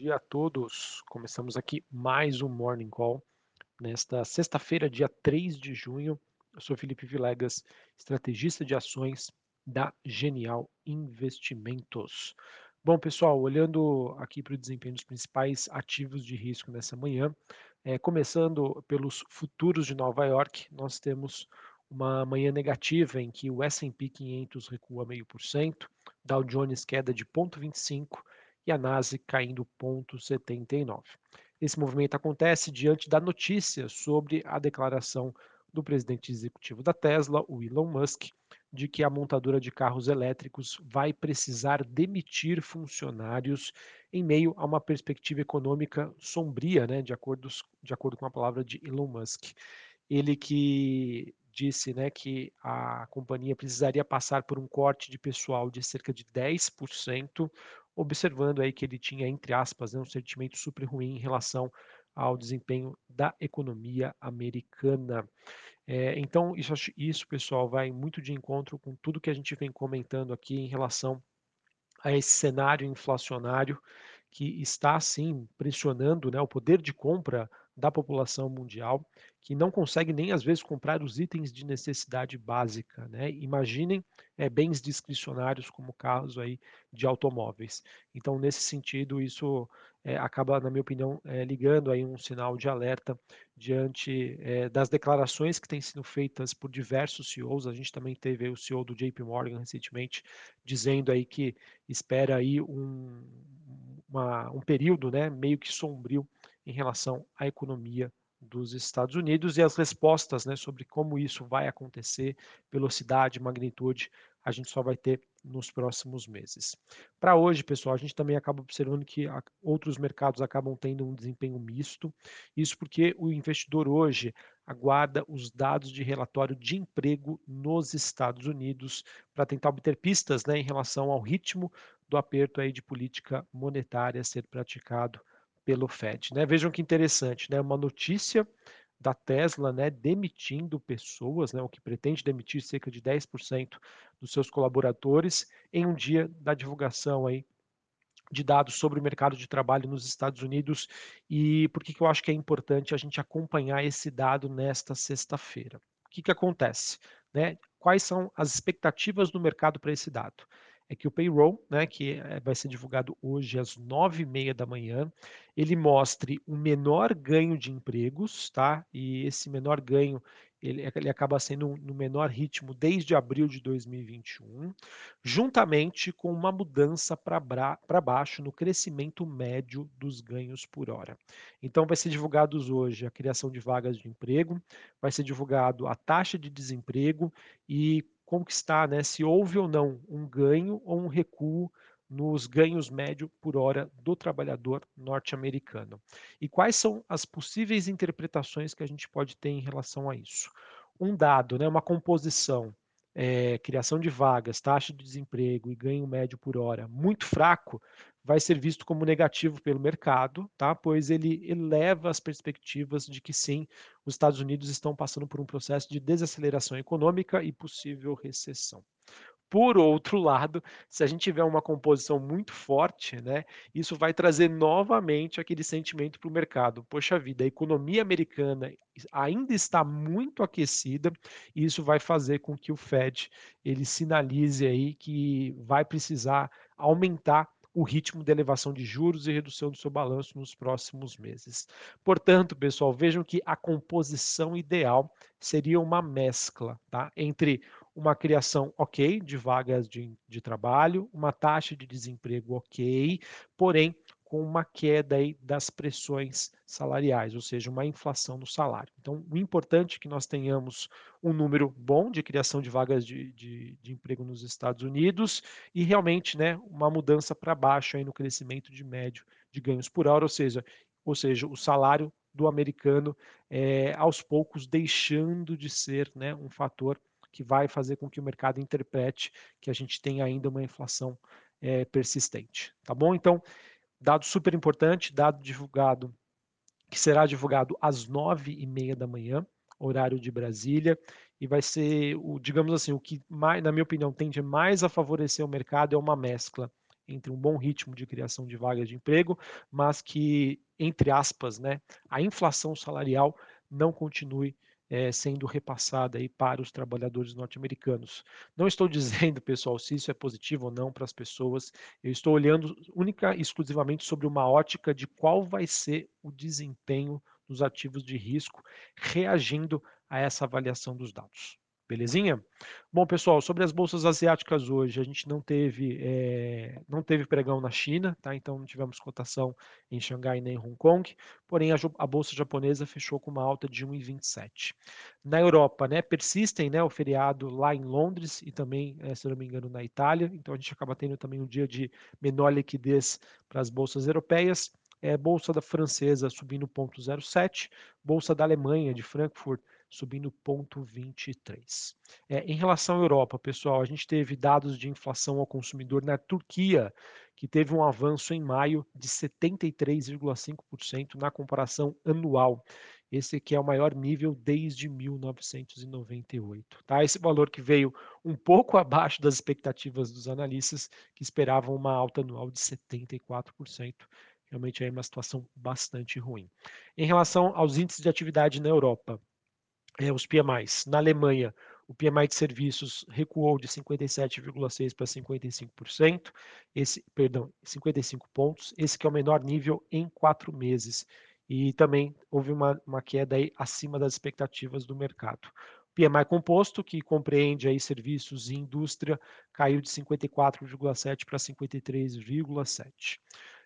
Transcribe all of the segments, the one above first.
dia a todos. Começamos aqui mais um Morning Call nesta sexta-feira, dia 3 de junho. Eu sou Felipe Vilegas, estrategista de ações da Genial Investimentos. Bom, pessoal, olhando aqui para o desempenho dos principais ativos de risco nessa manhã, é, começando pelos futuros de Nova York, nós temos uma manhã negativa em que o S&P 500 recua meio por cento, Dow Jones queda de 0,25 a Nasdaq caindo 0,79. Esse movimento acontece diante da notícia sobre a declaração do presidente executivo da Tesla, o Elon Musk, de que a montadora de carros elétricos vai precisar demitir funcionários em meio a uma perspectiva econômica sombria, né, de, acordo, de acordo com a palavra de Elon Musk. Ele que disse né, que a companhia precisaria passar por um corte de pessoal de cerca de 10%, observando aí que ele tinha, entre aspas, né, um sentimento super ruim em relação ao desempenho da economia americana. É, então, isso, isso, pessoal, vai muito de encontro com tudo que a gente vem comentando aqui em relação a esse cenário inflacionário que está, sim, pressionando né, o poder de compra da população mundial que não consegue nem às vezes comprar os itens de necessidade básica, né? Imaginem é, bens discricionários como carros aí de automóveis. Então, nesse sentido, isso é, acaba, na minha opinião, é, ligando aí um sinal de alerta diante das declarações que têm sido feitas por diversos CEOs. A gente também teve o CEO do JP Morgan recentemente dizendo aí que espera aí um, uma, um período, né, meio que sombrio em relação à economia dos Estados Unidos e as respostas né, sobre como isso vai acontecer, velocidade, magnitude, a gente só vai ter nos próximos meses. Para hoje, pessoal, a gente também acaba observando que outros mercados acabam tendo um desempenho misto, isso porque o investidor hoje aguarda os dados de relatório de emprego nos Estados Unidos para tentar obter pistas né, em relação ao ritmo do aperto aí de política monetária a ser praticado pelo Fed. Né? Vejam que interessante, né? uma notícia da Tesla né, demitindo pessoas, né, o que pretende demitir cerca de 10% dos seus colaboradores em um dia da divulgação aí de dados sobre o mercado de trabalho nos Estados Unidos e por que, que eu acho que é importante a gente acompanhar esse dado nesta sexta-feira. O que, que acontece? Né? Quais são as expectativas do mercado para esse dado? É que o payroll, né, que é, vai ser divulgado hoje às nove e meia da manhã, ele mostre um menor ganho de empregos, tá? E esse menor ganho ele, ele acaba sendo no menor ritmo desde abril de 2021, juntamente com uma mudança para baixo no crescimento médio dos ganhos por hora. Então, vai ser divulgados hoje a criação de vagas de emprego, vai ser divulgado a taxa de desemprego e conquistar né, se houve ou não um ganho ou um recuo nos ganhos médio por hora do trabalhador norte-americano. E quais são as possíveis interpretações que a gente pode ter em relação a isso? Um dado, né, uma composição, é, criação de vagas, taxa de desemprego e ganho médio por hora muito fraco, vai ser visto como negativo pelo mercado, tá? pois ele eleva as perspectivas de que sim, os Estados Unidos estão passando por um processo de desaceleração econômica e possível recessão. Por outro lado, se a gente tiver uma composição muito forte, né, isso vai trazer novamente aquele sentimento para o mercado. Poxa vida, a economia americana ainda está muito aquecida e isso vai fazer com que o Fed ele sinalize aí que vai precisar aumentar o ritmo de elevação de juros e redução do seu balanço nos próximos meses. Portanto, pessoal, vejam que a composição ideal seria uma mescla tá? entre uma criação ok de vagas de, de trabalho, uma taxa de desemprego ok, porém com uma queda aí das pressões salariais, ou seja, uma inflação no salário. Então, o importante é que nós tenhamos um número bom de criação de vagas de, de, de emprego nos Estados Unidos e realmente né, uma mudança para baixo aí no crescimento de médio de ganhos por hora, ou seja, ou seja, o salário do americano é, aos poucos deixando de ser né, um fator que vai fazer com que o mercado interprete que a gente tem ainda uma inflação é, persistente, tá bom? Então, Dado super importante, dado divulgado, que será divulgado às nove e meia da manhã, horário de Brasília, e vai ser, o, digamos assim, o que, mais, na minha opinião, tende mais a favorecer o mercado é uma mescla entre um bom ritmo de criação de vagas de emprego, mas que, entre aspas, né, a inflação salarial não continue é, sendo repassada aí para os trabalhadores norte-americanos. Não estou dizendo, pessoal, se isso é positivo ou não para as pessoas, eu estou olhando única e exclusivamente sobre uma ótica de qual vai ser o desempenho dos ativos de risco reagindo a essa avaliação dos dados. Belezinha? Bom, pessoal, sobre as bolsas asiáticas hoje, a gente não teve, é, não teve pregão na China, tá? então não tivemos cotação em Xangai nem em Hong Kong, porém a, a bolsa japonesa fechou com uma alta de 1,27. Na Europa, né, persistem né, o feriado lá em Londres e também, é, se não me engano, na Itália, então a gente acaba tendo também um dia de menor liquidez para as bolsas europeias. É, bolsa da francesa subindo 0,07, bolsa da Alemanha, de Frankfurt, subindo 0,23. É, em relação à Europa, pessoal, a gente teve dados de inflação ao consumidor na Turquia, que teve um avanço em maio de 73,5% na comparação anual. Esse aqui é o maior nível desde 1998. Tá? Esse valor que veio um pouco abaixo das expectativas dos analistas, que esperavam uma alta anual de 74%. Realmente é uma situação bastante ruim. Em relação aos índices de atividade na Europa, é, os PMIs. Na Alemanha, o PMI de serviços recuou de 57,6 para 55%, esse, perdão, 55 pontos, esse que é o menor nível em quatro meses. E também houve uma, uma queda aí acima das expectativas do mercado. O PMI composto, que compreende aí serviços e indústria, caiu de 54,7 para 53,7.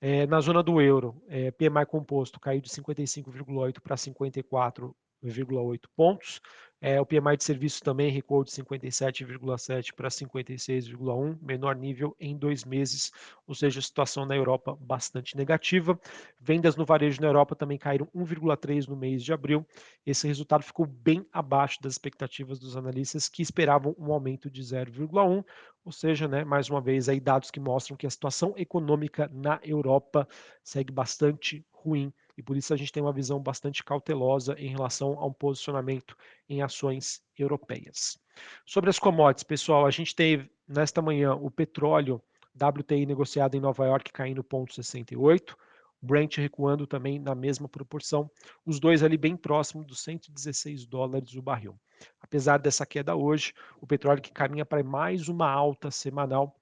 É, na zona do euro, é, PMI composto caiu de 55,8 para 54 0,8 pontos. É, o PMI de serviços também recuou de 57,7 para 56,1, menor nível em dois meses, ou seja, a situação na Europa bastante negativa. Vendas no varejo na Europa também caíram 1,3 no mês de abril. Esse resultado ficou bem abaixo das expectativas dos analistas que esperavam um aumento de 0,1, ou seja, né, mais uma vez aí dados que mostram que a situação econômica na Europa segue bastante ruim e por isso a gente tem uma visão bastante cautelosa em relação a um posicionamento em ações europeias. Sobre as commodities, pessoal, a gente teve nesta manhã o petróleo WTI negociado em Nova York caindo 0,68, Brent recuando também na mesma proporção, os dois ali bem próximos dos 116 dólares o barril. Apesar dessa queda hoje, o petróleo que caminha para mais uma alta semanal,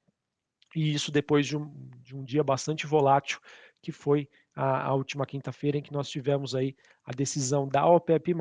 e isso depois de um, de um dia bastante volátil, que foi a, a última quinta-feira, em que nós tivemos aí a decisão da OPEP+,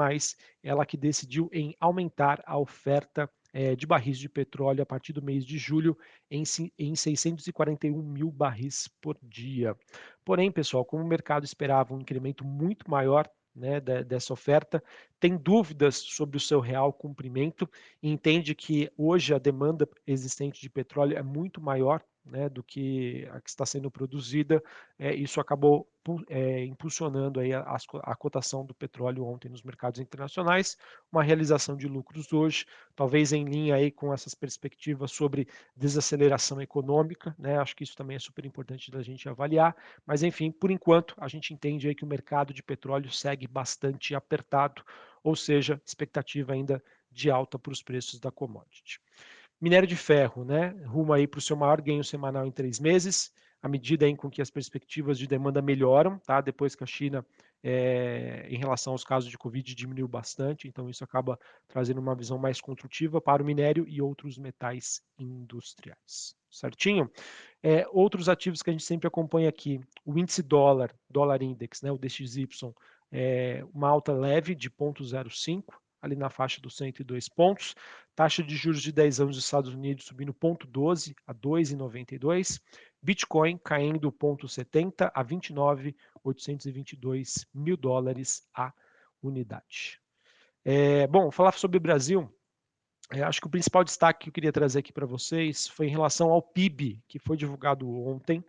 ela que decidiu em aumentar a oferta é, de barris de petróleo a partir do mês de julho em, em 641 mil barris por dia. Porém, pessoal, como o mercado esperava um incremento muito maior né, dessa oferta, tem dúvidas sobre o seu real cumprimento e entende que hoje a demanda existente de petróleo é muito maior né, do que a que está sendo produzida, é, isso acabou é, impulsionando aí a, a, cotação do petróleo ontem nos mercados internacionais, uma realização de lucros hoje, talvez em linha aí com essas perspectivas sobre desaceleração econômica, né, acho que isso também é super importante da gente avaliar, mas enfim, por enquanto a gente entende aí que o mercado de petróleo segue bastante apertado, ou seja, expectativa ainda de alta para os preços da commodity. Minério de ferro, né, rumo aí para o seu maior ganho semanal em três meses, à medida em com que as perspectivas de demanda melhoram, tá? Depois que a China, é, em relação aos casos de Covid, diminuiu bastante, então isso acaba trazendo uma visão mais construtiva para o minério e outros metais industriais. Certinho? É, outros ativos que a gente sempre acompanha aqui, o índice dólar, dólar index, né, o DXY, é, uma alta leve de 0,05, ali na faixa dos 102 pontos. Taxa de juros de 10 anos dos Estados Unidos subindo 0,12 a 2,92. Bitcoin caindo 0,70 a 29.822 mil dólares a unidade. É, bom, falar sobre Brasil, é, acho que o principal destaque que eu queria trazer aqui para vocês foi em relação ao PIB, que foi divulgado ontem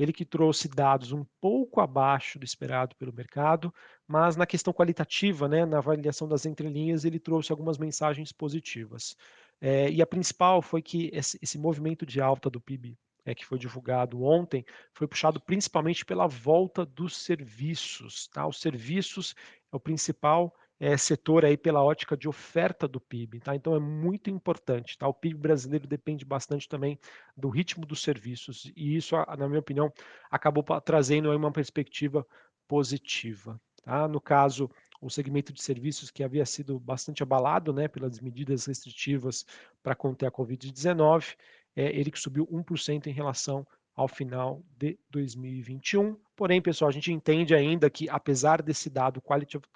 ele que trouxe dados um pouco abaixo do esperado pelo mercado, mas na questão qualitativa, né, na avaliação das entrelinhas, ele trouxe algumas mensagens positivas. É, e a principal foi que esse, esse movimento de alta do PIB é, que foi divulgado ontem, foi puxado principalmente pela volta dos serviços. Tá? Os serviços é o principal é, setor aí pela ótica de oferta do PIB, tá? Então é muito importante, tá? O PIB brasileiro depende bastante também do ritmo dos serviços e isso, na minha opinião, acabou trazendo aí uma perspectiva positiva, tá? No caso, o segmento de serviços que havia sido bastante abalado, né, pelas medidas restritivas para conter a Covid-19, é, ele que subiu 1% em relação ao final de 2021. Porém, pessoal, a gente entende ainda que, apesar desse dado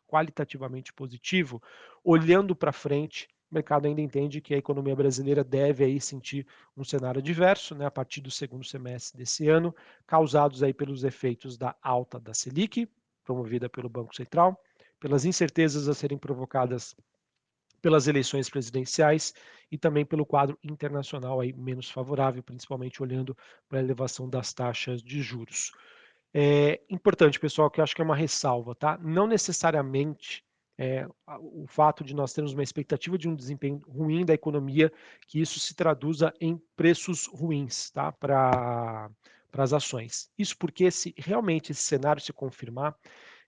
qualitativamente positivo, olhando para frente, o mercado ainda entende que a economia brasileira deve aí sentir um cenário adverso, né, a partir do segundo semestre desse ano, causados aí pelos efeitos da alta da Selic, promovida pelo Banco Central, pelas incertezas a serem provocadas pelas eleições presidenciais e também pelo quadro internacional aí menos favorável, principalmente olhando para a elevação das taxas de juros. É importante, pessoal, que eu acho que é uma ressalva, tá? Não necessariamente é, o fato de nós termos uma expectativa de um desempenho ruim da economia, que isso se traduza em preços ruins, tá? Para as ações. Isso porque se realmente esse cenário se confirmar,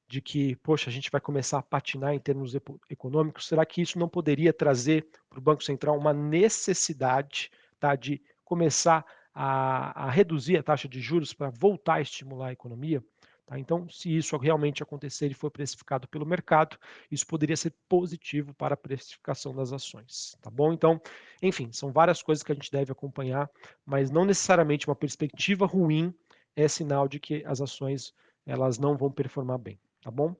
de que, poxa, a gente vai começar a patinar em termos econômicos, será que isso não poderia trazer para o Banco Central uma necessidade tá, de começar a, a reduzir a taxa de juros para voltar a estimular a economia? Tá? Então, se isso realmente acontecer e for precificado pelo mercado, isso poderia ser positivo para a precificação das ações. Tá bom? Então, enfim, são várias coisas que a gente deve acompanhar, mas não necessariamente uma perspectiva ruim é sinal de que as ações elas não vão performar bem tá bom?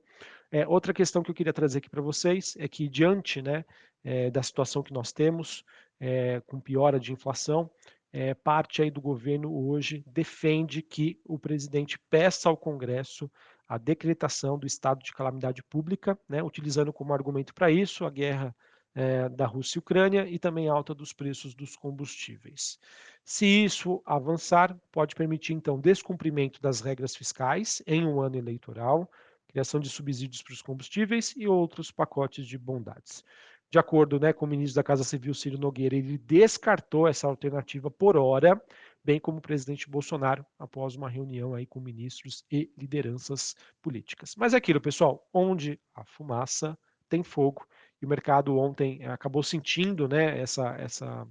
É, outra questão que eu queria trazer aqui para vocês é que diante né, é, da situação que nós temos, é, com piora de inflação, é, parte aí do governo hoje defende que o presidente peça ao Congresso a decretação do estado de calamidade pública, né, utilizando como argumento para isso a guerra é, da Rússia e Ucrânia e também a alta dos preços dos combustíveis. Se isso avançar, pode permitir então descumprimento das regras fiscais em um ano eleitoral, criação de subsídios para os combustíveis e outros pacotes de bondades. De acordo né, com o ministro da Casa Civil, Ciro Nogueira, ele descartou essa alternativa por hora, bem como o presidente Bolsonaro, após uma reunião aí com ministros e lideranças políticas. Mas é aquilo, pessoal, onde a fumaça tem fogo, e o mercado ontem acabou sentindo né, essa, essa,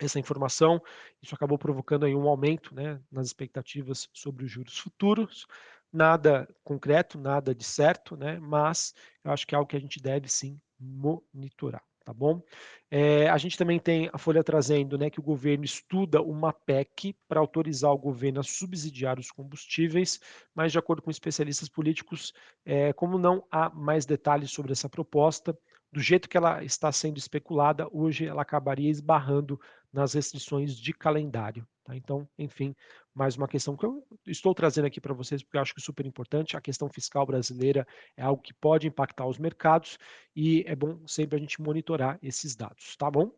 essa informação, isso acabou provocando aí um aumento né, nas expectativas sobre os juros futuros, nada concreto, nada de certo, né? Mas eu acho que é algo que a gente deve sim monitorar, tá bom? É, a gente também tem a Folha trazendo, né, que o governo estuda uma PEC para autorizar o governo a subsidiar os combustíveis, mas de acordo com especialistas políticos, é, como não há mais detalhes sobre essa proposta, do jeito que ela está sendo especulada, hoje ela acabaria esbarrando nas restrições de calendário. Tá? Então, enfim, mais uma questão que eu estou trazendo aqui para vocês, porque eu acho que é super importante. A questão fiscal brasileira é algo que pode impactar os mercados e é bom sempre a gente monitorar esses dados, tá bom?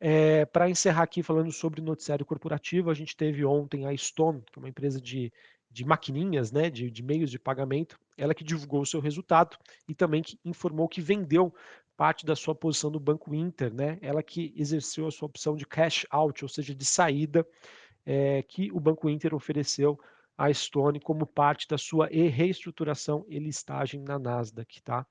É, para encerrar aqui falando sobre noticiário corporativo, a gente teve ontem a Stone, que é uma empresa de, de maquininhas, né, de, de meios de pagamento, ela que divulgou o seu resultado e também que informou que vendeu parte da sua posição do Banco Inter, né? Ela que exerceu a sua opção de cash out, ou seja, de saída, é, que o Banco Inter ofereceu à Stone como parte da sua reestruturação e listagem na Nasdaq, tá?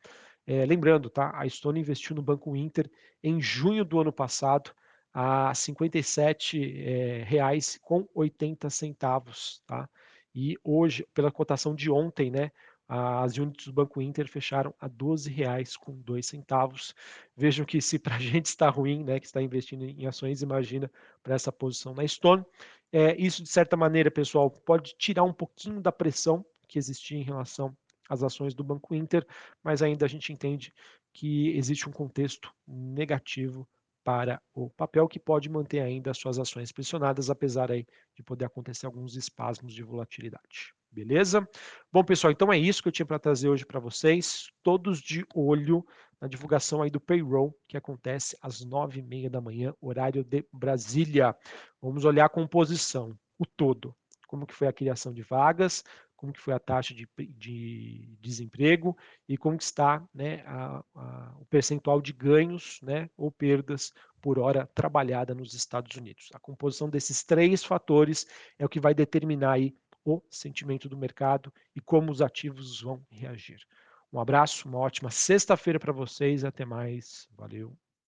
É, lembrando, tá? A Stone investiu no Banco Inter em junho do ano passado a R$ 57,80, é, reais com 80 centavos, tá? E hoje, pela cotação de ontem, né, as unidades do Banco Inter fecharam a R$ 12,02. Vejam que se para a gente está ruim, né, que está investindo em ações, imagina para essa posição na Stone. É, isso, de certa maneira, pessoal, pode tirar um pouquinho da pressão que existia em relação às ações do Banco Inter, mas ainda a gente entende que existe um contexto negativo para o papel que pode manter ainda as suas ações pressionadas, apesar aí de poder acontecer alguns espasmos de volatilidade. Beleza? Bom, pessoal, então é isso que eu tinha para trazer hoje para vocês. Todos de olho na divulgação aí do payroll, que acontece às nove e meia da manhã, horário de Brasília. Vamos olhar a composição, o todo. Como que foi a criação de vagas, como que foi a taxa de, de desemprego e como está né, a, a, o percentual de ganhos né, ou perdas por hora trabalhada nos Estados Unidos. A composição desses três fatores é o que vai determinar aí o sentimento do mercado e como os ativos vão reagir. Um abraço, uma ótima sexta-feira para vocês, até mais, valeu.